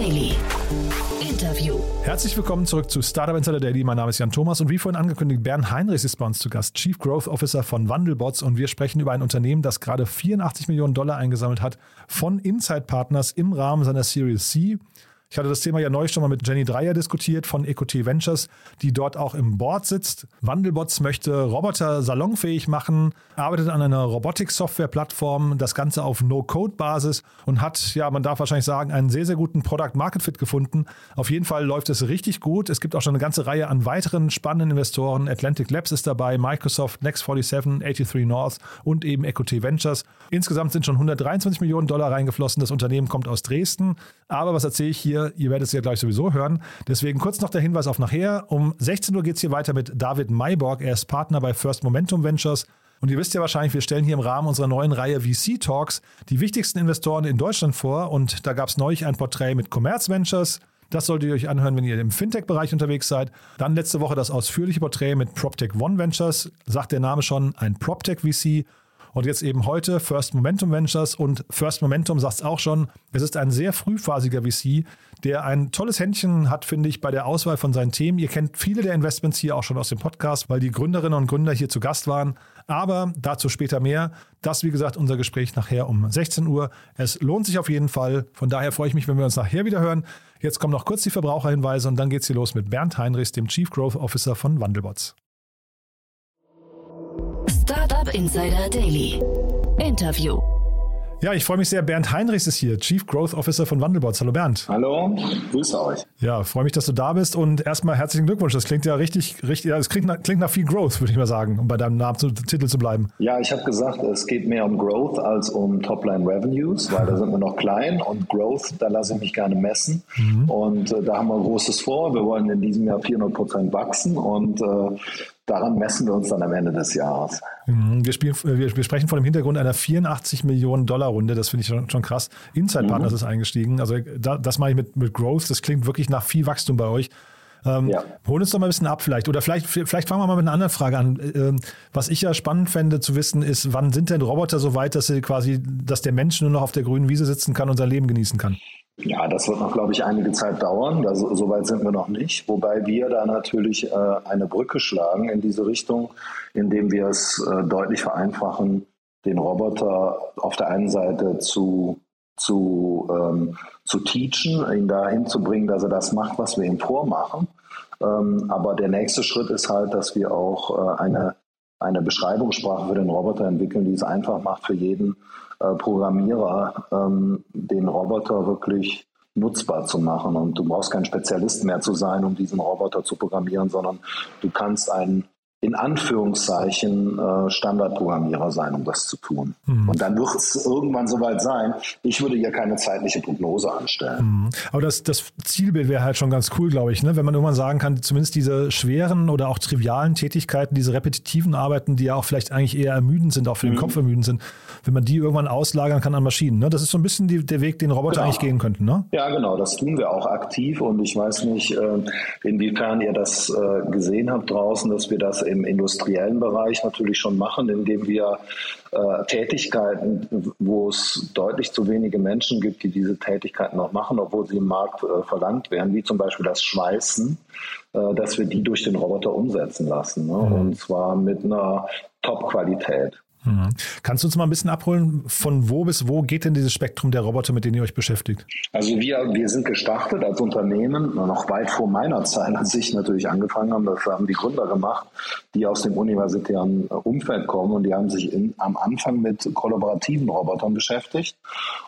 Daily. Interview. Herzlich willkommen zurück zu Startup Insider Daily. Mein Name ist Jan Thomas und wie vorhin angekündigt, Bernd Heinrichs ist bei uns zu Gast, Chief Growth Officer von Wandelbots und wir sprechen über ein Unternehmen, das gerade 84 Millionen Dollar eingesammelt hat von Inside Partners im Rahmen seiner Series C. Ich hatte das Thema ja neulich schon mal mit Jenny Dreier diskutiert von EcoT Ventures, die dort auch im Board sitzt. Wandelbots möchte Roboter salonfähig machen, arbeitet an einer Robotik-Software-Plattform, das Ganze auf No-Code-Basis und hat, ja, man darf wahrscheinlich sagen, einen sehr, sehr guten Product-Market-Fit gefunden. Auf jeden Fall läuft es richtig gut. Es gibt auch schon eine ganze Reihe an weiteren spannenden Investoren. Atlantic Labs ist dabei, Microsoft, Next47, 83 North und eben EcoT Ventures. Insgesamt sind schon 123 Millionen Dollar reingeflossen. Das Unternehmen kommt aus Dresden. Aber was erzähle ich hier? Ihr werdet es ja gleich sowieso hören. Deswegen kurz noch der Hinweis auf nachher. Um 16 Uhr geht es hier weiter mit David Mayborg. Er ist Partner bei First Momentum Ventures. Und ihr wisst ja wahrscheinlich, wir stellen hier im Rahmen unserer neuen Reihe VC Talks die wichtigsten Investoren in Deutschland vor. Und da gab es neulich ein Porträt mit Commerz Ventures. Das solltet ihr euch anhören, wenn ihr im Fintech-Bereich unterwegs seid. Dann letzte Woche das ausführliche Porträt mit PropTech One Ventures. Sagt der Name schon, ein PropTech VC. Und jetzt eben heute First Momentum Ventures und First Momentum sagt es auch schon, es ist ein sehr frühphasiger VC, der ein tolles Händchen hat, finde ich, bei der Auswahl von seinen Themen. Ihr kennt viele der Investments hier auch schon aus dem Podcast, weil die Gründerinnen und Gründer hier zu Gast waren. Aber dazu später mehr. Das, wie gesagt, unser Gespräch nachher um 16 Uhr. Es lohnt sich auf jeden Fall. Von daher freue ich mich, wenn wir uns nachher wieder hören. Jetzt kommen noch kurz die Verbraucherhinweise und dann geht es hier los mit Bernd Heinrichs, dem Chief Growth Officer von Wandelbots. Startup Insider Daily. Interview. Ja, ich freue mich sehr. Bernd Heinrichs ist hier, Chief Growth Officer von Wandelbots. Hallo Bernd. Hallo, grüße euch. Ja, freue mich, dass du da bist und erstmal herzlichen Glückwunsch. Das klingt ja richtig, richtig, ja, das klingt nach, klingt nach viel Growth, würde ich mal sagen, um bei deinem Namen zu, Titel zu bleiben. Ja, ich habe gesagt, es geht mehr um Growth als um Topline Revenues, weil da sind wir noch klein und Growth, da lasse ich mich gerne messen. Mhm. Und äh, da haben wir Großes vor. Wir wollen in diesem Jahr 400 Prozent wachsen und äh, daran messen wir uns dann am Ende des Jahres. Mhm. Wir, spielen, wir, wir, sprechen vor dem Hintergrund einer 84 Millionen Dollar Runde. Das finde ich schon, schon, krass. Inside Partners mhm. ist eingestiegen. Also da, das mache ich mit, mit Growth. Das klingt wirklich nach viel Wachstum bei euch. Ähm, ja. Hol uns doch mal ein bisschen ab vielleicht. Oder vielleicht, vielleicht fangen wir mal mit einer anderen Frage an. Ähm, was ich ja spannend fände zu wissen, ist, wann sind denn Roboter so weit, dass sie quasi, dass der Mensch nur noch auf der grünen Wiese sitzen kann und sein Leben genießen kann? Ja, das wird noch, glaube ich, einige Zeit dauern. Das, so weit sind wir noch nicht. Wobei wir da natürlich äh, eine Brücke schlagen in diese Richtung, indem wir es äh, deutlich vereinfachen, den Roboter auf der einen Seite zu, zu, ähm, zu teachen, ihn dahin zu bringen, dass er das macht, was wir ihm vormachen. Ähm, aber der nächste Schritt ist halt, dass wir auch äh, eine, eine Beschreibungssprache für den Roboter entwickeln, die es einfach macht für jeden äh, Programmierer, ähm, den Roboter wirklich nutzbar zu machen. Und du brauchst kein Spezialist mehr zu sein, um diesen Roboter zu programmieren, sondern du kannst einen in Anführungszeichen äh, Standardprogrammierer sein, um das zu tun. Mhm. Und dann wird es irgendwann soweit sein. Ich würde ja keine zeitliche Prognose anstellen. Mhm. Aber das, das Zielbild wäre halt schon ganz cool, glaube ich, ne? wenn man irgendwann sagen kann, zumindest diese schweren oder auch trivialen Tätigkeiten, diese repetitiven Arbeiten, die ja auch vielleicht eigentlich eher ermüdend sind, auch für den mhm. Kopf ermüdend sind, wenn man die irgendwann auslagern kann an Maschinen. Ne? Das ist so ein bisschen die, der Weg, den Roboter genau. eigentlich gehen könnten. Ne? Ja, genau. Das tun wir auch aktiv. Und ich weiß nicht, äh, inwiefern ihr das äh, gesehen habt draußen, dass wir das im industriellen Bereich natürlich schon machen, indem wir äh, Tätigkeiten, wo es deutlich zu wenige Menschen gibt, die diese Tätigkeiten noch machen, obwohl sie im Markt äh, verlangt werden, wie zum Beispiel das Schweißen, dass wir die durch den Roboter umsetzen lassen. Ne? Mhm. Und zwar mit einer Top-Qualität. Mhm. Kannst du uns mal ein bisschen abholen, von wo bis wo geht denn dieses Spektrum der Roboter, mit denen ihr euch beschäftigt? Also wir, wir sind gestartet als Unternehmen, noch weit vor meiner Zeit, als ich natürlich angefangen habe, das haben die Gründer gemacht, die aus dem universitären Umfeld kommen und die haben sich in, am Anfang mit kollaborativen Robotern beschäftigt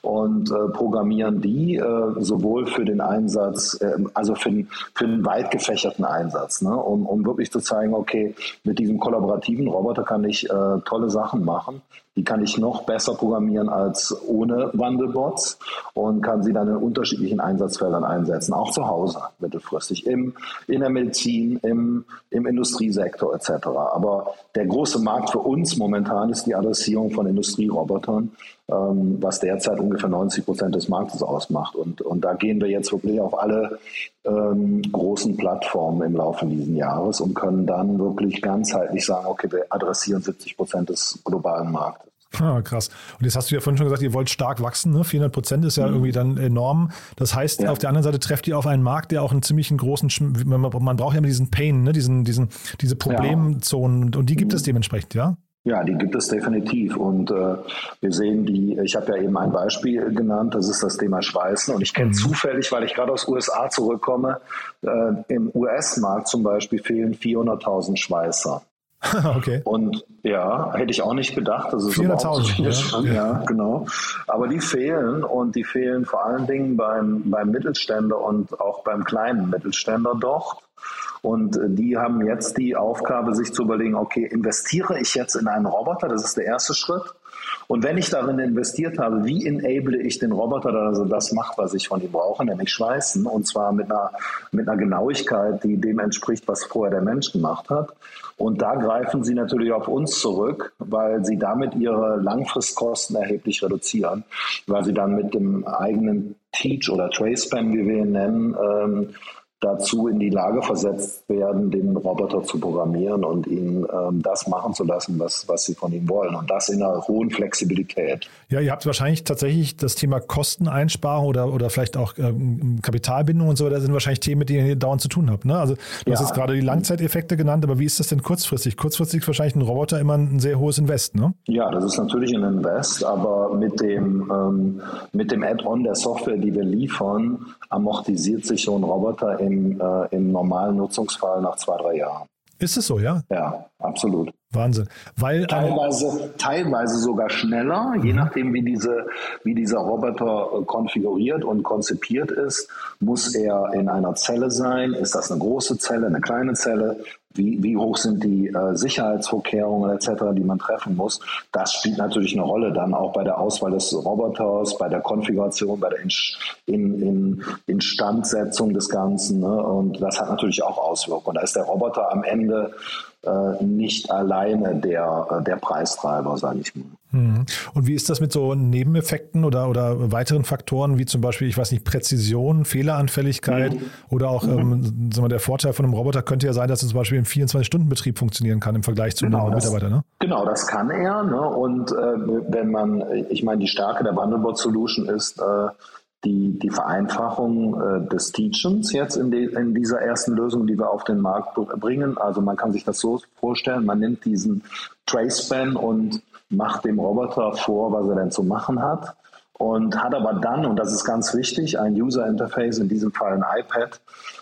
und äh, programmieren die äh, sowohl für den Einsatz, äh, also für, den, für einen weit gefächerten Einsatz, ne? um, um wirklich zu zeigen, okay, mit diesem kollaborativen Roboter kann ich äh, tolle Sachen machen. Die kann ich noch besser programmieren als ohne Wandelbots und kann sie dann in unterschiedlichen Einsatzfeldern einsetzen, auch zu Hause mittelfristig, im, in der Medizin, im, im Industriesektor etc. Aber der große Markt für uns momentan ist die Adressierung von Industrierobotern, ähm, was derzeit ungefähr 90 Prozent des Marktes ausmacht. Und, und da gehen wir jetzt wirklich auf alle ähm, großen Plattformen im Laufe dieses Jahres und können dann wirklich ganzheitlich sagen, okay, wir adressieren 70 Prozent des globalen Marktes. Ah, krass. Und jetzt hast du ja vorhin schon gesagt, ihr wollt stark wachsen. Ne? 400 Prozent ist ja mhm. irgendwie dann enorm. Das heißt, ja. auf der anderen Seite trefft ihr auf einen Markt, der auch einen ziemlichen großen, man, man braucht ja immer diesen Pain, ne? diesen, diesen, diese Problemzonen. Ja. Und die gibt mhm. es dementsprechend, ja? Ja, die gibt es definitiv. Und äh, wir sehen die, ich habe ja eben ein Beispiel genannt, das ist das Thema Schweißen. Und ich kenne mhm. zufällig, weil ich gerade aus USA zurückkomme, äh, im US-Markt zum Beispiel fehlen 400.000 Schweißer. okay. Und ja, hätte ich auch nicht gedacht. Das ist 400.000. Ja, ja, genau. Aber die fehlen und die fehlen vor allen Dingen beim, beim Mittelständler und auch beim kleinen Mittelständler dort. Und äh, die haben jetzt die Aufgabe, sich zu überlegen, okay, investiere ich jetzt in einen Roboter? Das ist der erste Schritt. Und wenn ich darin investiert habe, wie enable ich den Roboter, dass er das macht, was ich von ihm brauche, nämlich schweißen, und zwar mit einer, mit einer Genauigkeit, die dem entspricht, was vorher der Mensch gemacht hat. Und da greifen sie natürlich auf uns zurück, weil sie damit ihre Langfristkosten erheblich reduzieren, weil sie dann mit dem eigenen Teach oder Trace Span, wie wir ihn nennen, ähm, dazu in die Lage versetzt werden, den Roboter zu programmieren und ihn ähm, das machen zu lassen, was, was sie von ihm wollen. Und das in einer hohen Flexibilität. Ja, ihr habt wahrscheinlich tatsächlich das Thema Kosteneinsparung oder, oder vielleicht auch ähm, Kapitalbindung und so, das sind wahrscheinlich Themen, mit denen ihr dauernd zu tun habt. Ne? Also du ja. hast jetzt gerade die Langzeiteffekte genannt, aber wie ist das denn kurzfristig? Kurzfristig ist wahrscheinlich ein Roboter immer ein sehr hohes Invest, ne? Ja, das ist natürlich ein Invest, aber mit dem, ähm, mit dem Add-on der Software, die wir liefern, amortisiert sich so ein Roboter in im, äh, im normalen Nutzungsfall nach zwei, drei Jahren. Ist es so, ja? Ja, absolut. Wahnsinn. Weil, teilweise, teilweise sogar schneller, je mhm. nachdem, wie, diese, wie dieser Roboter äh, konfiguriert und konzipiert ist, muss er in einer Zelle sein. Ist das eine große Zelle, eine kleine Zelle? Wie, wie hoch sind die äh, Sicherheitsvorkehrungen etc., die man treffen muss? Das spielt natürlich eine Rolle dann auch bei der Auswahl des Roboters, bei der Konfiguration, bei der in, in, Instandsetzung des Ganzen. Ne? Und das hat natürlich auch Auswirkungen. Da ist der Roboter am Ende äh, nicht alleine der, äh, der Preistreiber, sage ich mal. Mhm. Und wie ist das mit so Nebeneffekten oder, oder weiteren Faktoren, wie zum Beispiel, ich weiß nicht, Präzision, Fehleranfälligkeit mhm. oder auch mhm. ähm, der Vorteil von einem Roboter könnte ja sein, dass er zum Beispiel im 24-Stunden-Betrieb funktionieren kann im Vergleich zu genau, einem Mitarbeiter, ne? Genau, das kann er. Ne? Und äh, wenn man, ich meine, die Stärke der Bundlebot Solution ist, äh, die, die Vereinfachung äh, des Teachens jetzt in, de, in dieser ersten Lösung, die wir auf den Markt bringen. Also man kann sich das so vorstellen, man nimmt diesen Trace-Span und macht dem Roboter vor, was er denn zu machen hat und hat aber dann, und das ist ganz wichtig, ein User Interface, in diesem Fall ein iPad,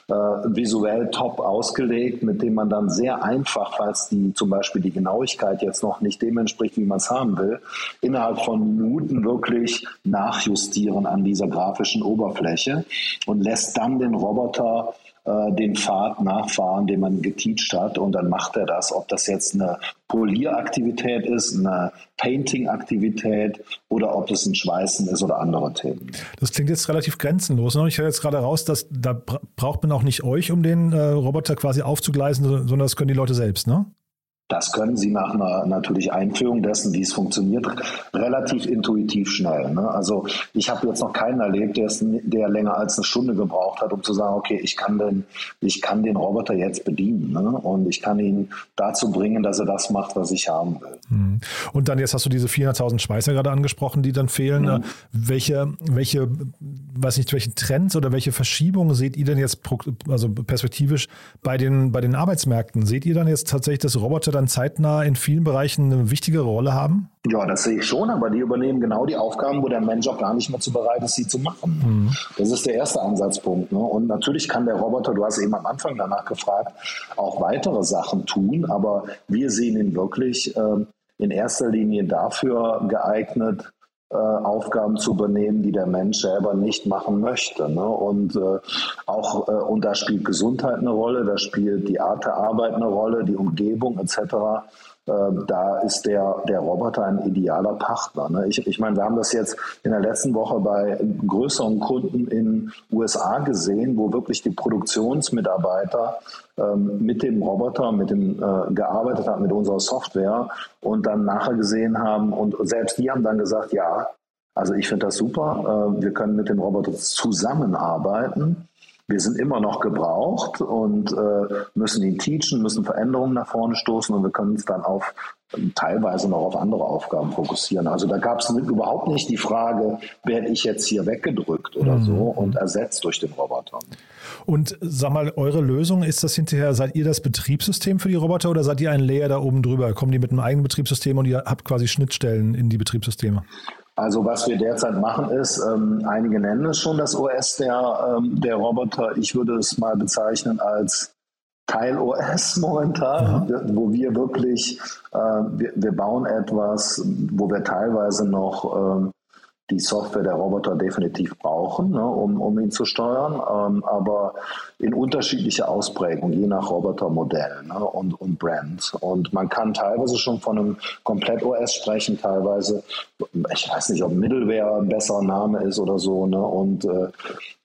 äh, visuell top ausgelegt, mit dem man dann sehr einfach, falls die zum Beispiel die Genauigkeit jetzt noch nicht dem entspricht, wie man es haben will, innerhalb von Minuten wirklich nachjustieren an dieser grafischen Oberfläche und lässt dann den Roboter äh, den Pfad nachfahren, den man geteacht hat und dann macht er das, ob das jetzt eine Polieraktivität ist, eine Painting-Aktivität oder ob es ein Schweißen ist oder andere Themen. Das klingt jetzt relativ grenzenlos. Ne? Ich höre jetzt gerade raus, dass da braucht man auch nicht euch, um den äh, Roboter quasi aufzugleisen, sondern das können die Leute selbst, ne? Das können Sie nach einer natürlich Einführung dessen, wie es funktioniert, relativ intuitiv schnell. Ne? Also ich habe jetzt noch keinen erlebt, der, es, der länger als eine Stunde gebraucht hat, um zu sagen, okay, ich kann den, ich kann den Roboter jetzt bedienen ne? und ich kann ihn dazu bringen, dass er das macht, was ich haben will. Mhm. Und dann jetzt hast du diese 400.000 Schweißer gerade angesprochen, die dann fehlen. Mhm. Welche, welche, weiß nicht, welche Trends oder welche Verschiebungen seht ihr denn jetzt, also perspektivisch bei den, bei den Arbeitsmärkten? Seht ihr dann jetzt tatsächlich, dass Roboter dann dann zeitnah in vielen Bereichen eine wichtigere Rolle haben? Ja, das sehe ich schon, aber die übernehmen genau die Aufgaben, wo der Mensch auch gar nicht mehr zu bereit ist, sie zu machen. Mhm. Das ist der erste Ansatzpunkt. Ne? Und natürlich kann der Roboter, du hast eben am Anfang danach gefragt, auch weitere Sachen tun, aber wir sehen ihn wirklich äh, in erster Linie dafür geeignet, äh, Aufgaben zu übernehmen, die der Mensch selber nicht machen möchte. Ne? Und äh, auch äh, und da spielt Gesundheit eine Rolle, da spielt die Art der Arbeit eine Rolle, die Umgebung etc. Ähm, da ist der, der Roboter ein idealer Partner. Ne? Ich, ich meine, wir haben das jetzt in der letzten Woche bei größeren Kunden in USA gesehen, wo wirklich die Produktionsmitarbeiter ähm, mit dem Roboter, mit dem äh, gearbeitet haben, mit unserer Software und dann nachher gesehen haben und selbst die haben dann gesagt, ja, also ich finde das super, äh, wir können mit dem Roboter zusammenarbeiten wir sind immer noch gebraucht und äh, müssen ihn teachen, müssen Veränderungen nach vorne stoßen und wir können uns dann auf teilweise noch auf andere Aufgaben fokussieren. Also da gab es überhaupt nicht die Frage, werde ich jetzt hier weggedrückt oder mhm. so und ersetzt durch den Roboter. Und sag mal, eure Lösung, ist das hinterher, seid ihr das Betriebssystem für die Roboter oder seid ihr ein Layer da oben drüber? Kommen die mit einem eigenen Betriebssystem und ihr habt quasi Schnittstellen in die Betriebssysteme? Also was wir derzeit machen ist, ähm, einige nennen es schon das OS der, ähm, der Roboter. Ich würde es mal bezeichnen als Teil OS momentan, ja. wo wir wirklich, äh, wir, wir, bauen etwas, wo wir teilweise noch ähm, die Software der Roboter definitiv brauchen, ne, um, um ihn zu steuern, ähm, aber in unterschiedlicher Ausprägung, je nach Robotermodell ne, und, und Brand. Und man kann teilweise schon von einem Komplett-OS sprechen, teilweise, ich weiß nicht, ob Middleware ein besserer Name ist oder so. Ne, und äh,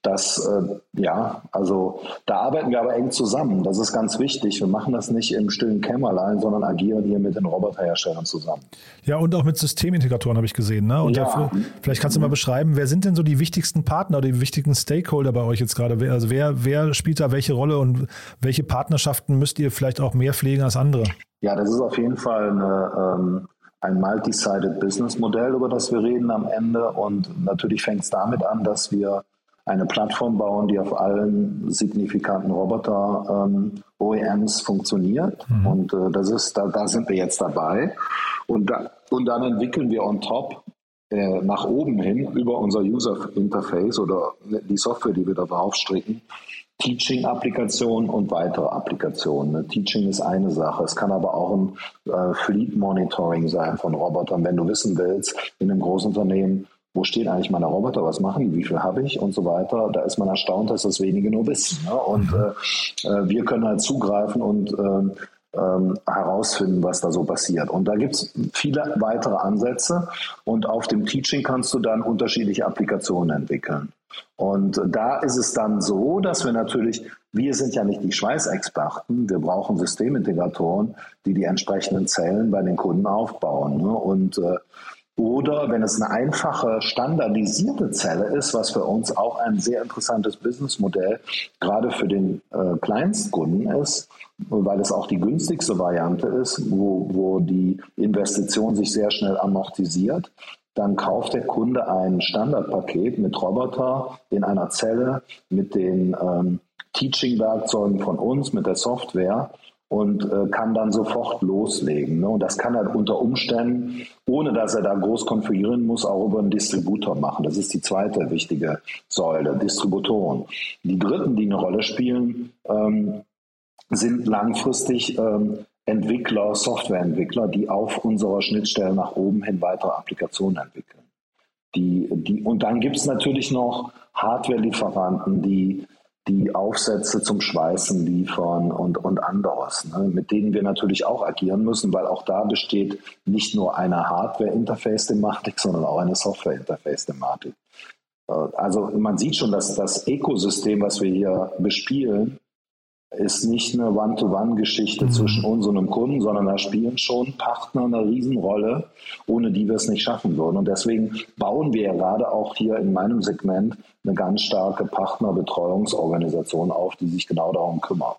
das, äh, ja, also da arbeiten wir aber eng zusammen. Das ist ganz wichtig. Wir machen das nicht im stillen Kämmerlein, sondern agieren hier mit den Roboterherstellern zusammen. Ja, und auch mit Systemintegratoren habe ich gesehen. Ne? Und ja. dafür, vielleicht kannst du mal beschreiben, wer sind denn so die wichtigsten Partner oder die wichtigsten Stakeholder bei euch jetzt gerade? Also wer, wer spielt da welche Rolle und welche Partnerschaften müsst ihr vielleicht auch mehr pflegen als andere? Ja, das ist auf jeden Fall eine, ähm, ein multi-sided Business-Modell, über das wir reden am Ende. Und natürlich fängt es damit an, dass wir eine Plattform bauen, die auf allen signifikanten Roboter-OEMs ähm, funktioniert. Mhm. Und äh, das ist, da, da sind wir jetzt dabei. Und, da, und dann entwickeln wir on top äh, nach oben hin über unser User Interface oder die Software, die wir da draufstricken, Teaching-Applikationen und weitere Applikationen. Ne? Teaching ist eine Sache. Es kann aber auch ein äh, Fleet-Monitoring sein von Robotern, wenn du wissen willst, in einem Großunternehmen, wo stehen eigentlich meine Roboter, was machen die, wie viel habe ich und so weiter. Da ist man erstaunt, dass das wenige nur wissen. Ne? Und mhm. äh, äh, wir können halt zugreifen und ähm, ähm, herausfinden, was da so passiert. Und da gibt es viele weitere Ansätze und auf dem Teaching kannst du dann unterschiedliche Applikationen entwickeln. Und da ist es dann so, dass wir natürlich, wir sind ja nicht die Schweißexperten, wir brauchen Systemintegratoren, die die entsprechenden Zellen bei den Kunden aufbauen. Ne? Und äh, oder wenn es eine einfache, standardisierte Zelle ist, was für uns auch ein sehr interessantes Businessmodell gerade für den äh, Kleinstkunden ist, weil es auch die günstigste Variante ist, wo, wo die Investition sich sehr schnell amortisiert, dann kauft der Kunde ein Standardpaket mit Roboter in einer Zelle, mit den ähm, Teaching-Werkzeugen von uns, mit der Software und äh, kann dann sofort loslegen. Ne? Und das kann er unter Umständen, ohne dass er da groß konfigurieren muss, auch über einen Distributor machen. Das ist die zweite wichtige Säule, Distributoren. Die dritten, die eine Rolle spielen, ähm, sind langfristig ähm, Entwickler, Softwareentwickler, die auf unserer Schnittstelle nach oben hin weitere Applikationen entwickeln. Die, die, und dann gibt es natürlich noch Hardware-Lieferanten, die die Aufsätze zum Schweißen liefern und, und anderes, ne, mit denen wir natürlich auch agieren müssen, weil auch da besteht nicht nur eine Hardware-Interface-Thematik, sondern auch eine Software-Interface-Thematik. Äh, also man sieht schon, dass das Ökosystem, was wir hier bespielen, ist nicht eine One-to-One-Geschichte mhm. zwischen uns und dem Kunden, sondern da spielen schon Partner eine Riesenrolle, ohne die wir es nicht schaffen würden. Und deswegen bauen wir gerade auch hier in meinem Segment eine ganz starke Partnerbetreuungsorganisation auf, die sich genau darum kümmert.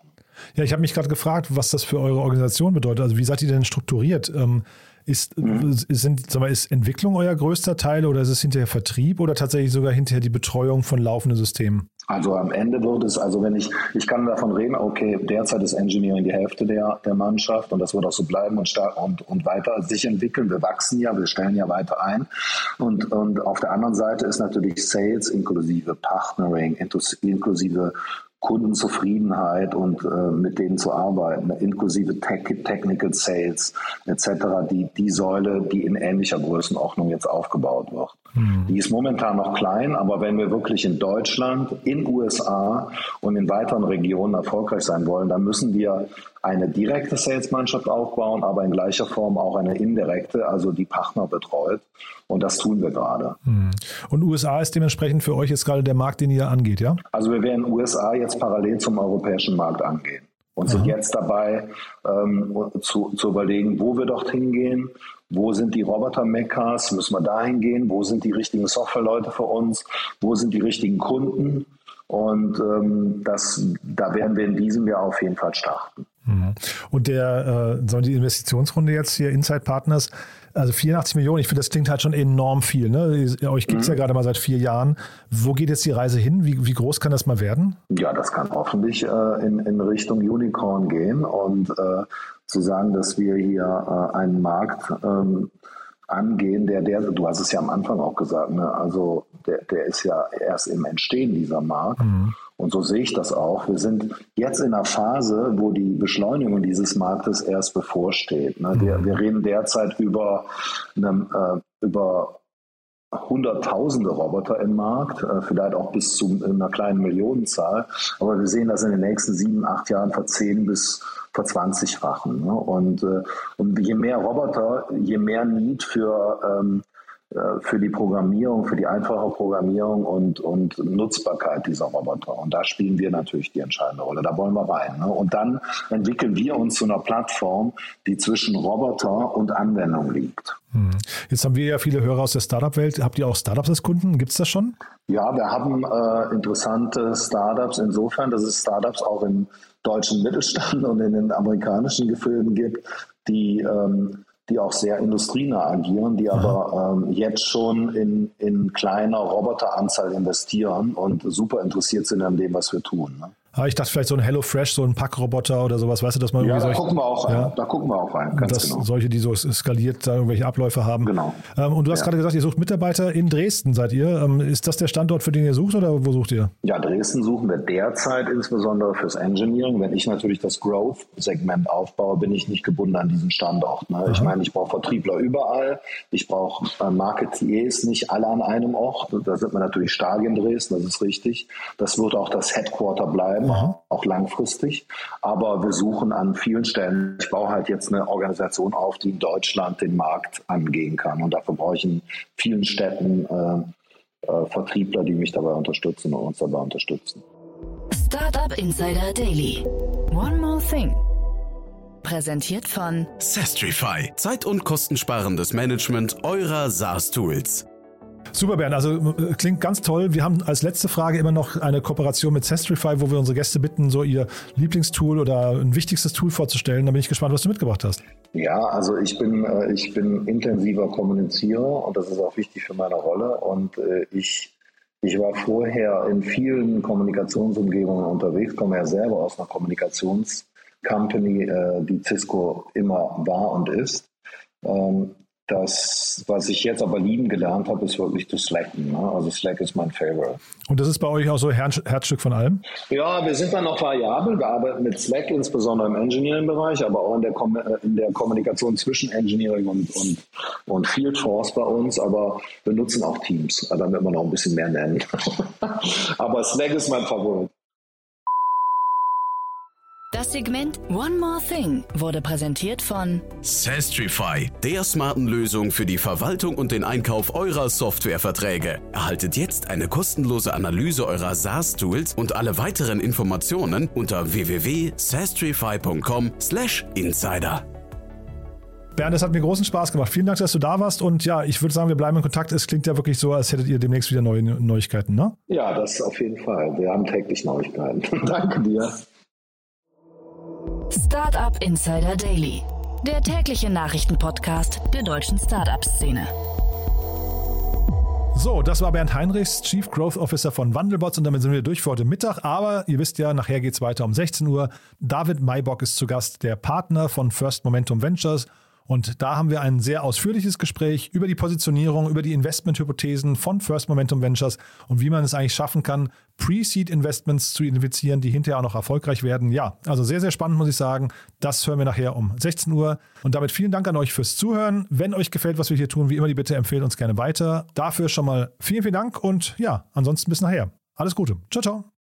Ja, ich habe mich gerade gefragt, was das für eure Organisation bedeutet. Also wie seid ihr denn strukturiert? Ähm, ist, mhm. sind, sag mal, ist Entwicklung euer größter Teil oder ist es hinterher Vertrieb oder tatsächlich sogar hinterher die Betreuung von laufenden Systemen? Also am Ende wird es, also wenn ich, ich kann davon reden, okay, derzeit ist Engineering die Hälfte der, der Mannschaft und das wird auch so bleiben und, und, und weiter sich entwickeln. Wir wachsen ja, wir stellen ja weiter ein. Und, und auf der anderen Seite ist natürlich Sales inklusive Partnering, inklusive Kundenzufriedenheit und äh, mit denen zu arbeiten, inklusive Tech, Technical Sales etc., die, die Säule, die in ähnlicher Größenordnung jetzt aufgebaut wird. Mhm. Die ist momentan noch klein, aber wenn wir wirklich in Deutschland, in USA und in weiteren Regionen erfolgreich sein wollen, dann müssen wir eine direkte Sales-Mannschaft aufbauen, aber in gleicher Form auch eine indirekte, also die Partner betreut. Und das tun wir gerade. Hm. Und USA ist dementsprechend für euch jetzt gerade der Markt, den ihr angeht, ja? Also wir werden USA jetzt parallel zum europäischen Markt angehen und sind jetzt dabei ähm, zu, zu überlegen, wo wir dorthin gehen, wo sind die Roboter-Mekkas, müssen wir dahin gehen, wo sind die richtigen Softwareleute für uns, wo sind die richtigen Kunden Und ähm, das, da werden wir in diesem Jahr auf jeden Fall starten. Mhm. Und der, äh, die Investitionsrunde jetzt hier, Inside Partners, also 84 Millionen, ich finde, das klingt halt schon enorm viel. Ne? Euch gibt es mhm. ja gerade mal seit vier Jahren. Wo geht jetzt die Reise hin? Wie, wie groß kann das mal werden? Ja, das kann hoffentlich äh, in, in Richtung Unicorn gehen und äh, zu sagen, dass wir hier äh, einen Markt ähm, angehen, der, der, du hast es ja am Anfang auch gesagt, ne? also der, der ist ja erst im Entstehen dieser Markt. Mhm. Und so sehe ich das auch. Wir sind jetzt in einer Phase, wo die Beschleunigung dieses Marktes erst bevorsteht. Ne? Wir, mhm. wir reden derzeit über, äh, über hunderttausende Roboter im Markt, äh, vielleicht auch bis zu einer kleinen Millionenzahl. Aber wir sehen das in den nächsten sieben, acht Jahren verzehn bis verzwanzigfachen. Ne? Und, äh, und je mehr Roboter, je mehr Need für ähm, äh, für die Programmierung, für die einfache Programmierung und, und Nutzbarkeit dieser Roboter. Und da spielen wir natürlich die entscheidende Rolle. Da wollen wir rein. Ne? Und dann entwickeln wir uns zu einer Plattform, die zwischen Roboter und Anwendung liegt. Hm. Jetzt haben wir ja viele Hörer aus der Startup-Welt. Habt ihr auch Startups als Kunden? Gibt es das schon? Ja, wir haben äh, interessante Startups insofern, dass es Startups auch im deutschen Mittelstand und in den amerikanischen Gefilden gibt, die ähm, die auch sehr industrienah agieren, die aber ähm, jetzt schon in, in kleiner Roboteranzahl investieren und super interessiert sind an dem, was wir tun. Ne? Ich dachte vielleicht so ein HelloFresh, so ein Packroboter oder sowas, weißt du, dass man ja, irgendwie da gucken wir auch ja, da gucken wir auch rein, ganz dass genau. solche, die so skaliert da irgendwelche Abläufe haben. Genau. Ähm, und du hast ja. gerade gesagt, ihr sucht Mitarbeiter in Dresden, seid ihr. Ähm, ist das der Standort, für den ihr sucht oder wo sucht ihr? Ja, Dresden suchen wir derzeit insbesondere fürs Engineering. Wenn ich natürlich das Growth-Segment aufbaue, bin ich nicht gebunden an diesen Standort. Ne? Ich meine, ich brauche Vertriebler überall, ich brauche äh, Marketeers nicht alle an einem Ort. Da sind wir natürlich stark in Dresden, das ist richtig. Das wird auch das Headquarter bleiben Aha. auch langfristig. Aber wir suchen an vielen Stellen. Ich baue halt jetzt eine Organisation auf, die in Deutschland den Markt angehen kann. Und dafür brauche ich in vielen Städten äh, äh, Vertriebler, die mich dabei unterstützen und uns dabei unterstützen. Startup Insider Daily. One more thing. Präsentiert von Sestrify. Zeit- und kostensparendes Management eurer SaaS-Tools. Super, Bernd. Also äh, klingt ganz toll. Wir haben als letzte Frage immer noch eine Kooperation mit Sestrify, wo wir unsere Gäste bitten, so ihr Lieblingstool oder ein wichtigstes Tool vorzustellen. Da bin ich gespannt, was du mitgebracht hast. Ja, also ich bin, äh, ich bin intensiver Kommunizierer und das ist auch wichtig für meine Rolle. Und äh, ich, ich war vorher in vielen Kommunikationsumgebungen unterwegs, komme ja selber aus einer Kommunikationscompany, die Cisco immer war und ist. Das, was ich jetzt aber lieben gelernt habe, ist wirklich das Slacken. Ne? Also Slack ist mein Favorite. Und das ist bei euch auch so Herz, Herzstück von allem? Ja, wir sind dann noch variabel. Wir arbeiten mit Slack, insbesondere im Engineering-Bereich, aber auch in der, Kom in der Kommunikation zwischen Engineering und, und, und Field Force bei uns. Aber wir nutzen auch Teams, damit wir noch ein bisschen mehr nennen. aber Slack ist mein Favorit. Das Segment One More Thing wurde präsentiert von Sastrify, der smarten Lösung für die Verwaltung und den Einkauf eurer Softwareverträge. Erhaltet jetzt eine kostenlose Analyse eurer SaaS-Tools und alle weiteren Informationen unter www.sastrify.com/insider. Bernd, es hat mir großen Spaß gemacht. Vielen Dank, dass du da warst. Und ja, ich würde sagen, wir bleiben in Kontakt. Es klingt ja wirklich so, als hättet ihr demnächst wieder neue Neuigkeiten, ne? Ja, das auf jeden Fall. Wir haben täglich Neuigkeiten. Danke dir. Startup Insider Daily, der tägliche Nachrichtenpodcast der deutschen Startup-Szene. So, das war Bernd Heinrichs, Chief Growth Officer von Wandelbots und damit sind wir durch für heute Mittag. Aber ihr wisst ja, nachher geht es weiter um 16 Uhr. David Maybock ist zu Gast, der Partner von First Momentum Ventures und da haben wir ein sehr ausführliches Gespräch über die Positionierung, über die Investmenthypothesen von First Momentum Ventures und wie man es eigentlich schaffen kann, Pre-Seed-Investments zu identifizieren, die hinterher auch noch erfolgreich werden. Ja, also sehr, sehr spannend, muss ich sagen. Das hören wir nachher um 16 Uhr. Und damit vielen Dank an euch fürs Zuhören. Wenn euch gefällt, was wir hier tun, wie immer die Bitte, empfehlt uns gerne weiter. Dafür schon mal vielen, vielen Dank und ja, ansonsten bis nachher. Alles Gute. Ciao, ciao.